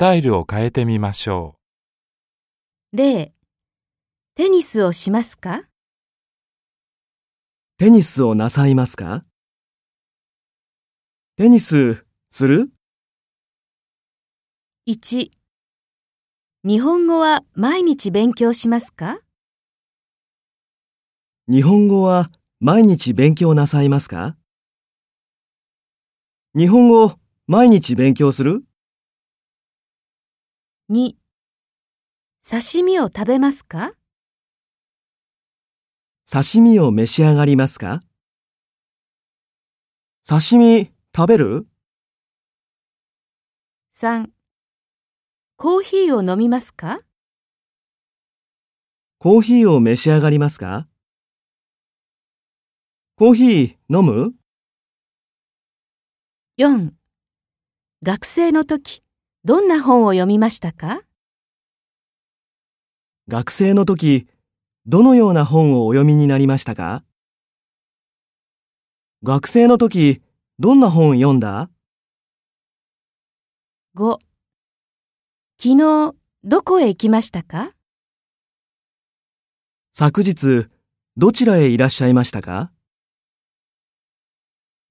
タイルを変えてみましょ例、テニスをしますか？テニスをなさいますか？テニスする ?1、日本語は毎日勉強しますか？日本語は毎日勉強なさいますか？日本語毎日勉強する？?2、刺身を食べますか？刺身を召し上がりますか？刺身食べる ?3、コーヒーを飲みますか？コーヒーを召し上がりますか？コーヒー飲む ?4、学生の時、どんな本を読みましたか？学生の時、どのような本をお読みになりましたか？学生の時、どんな本読んだ ?5、昨日、どこへ行きましたか？昨日、どちらへいらっしゃいましたか？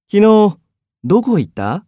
昨日、どこ行った？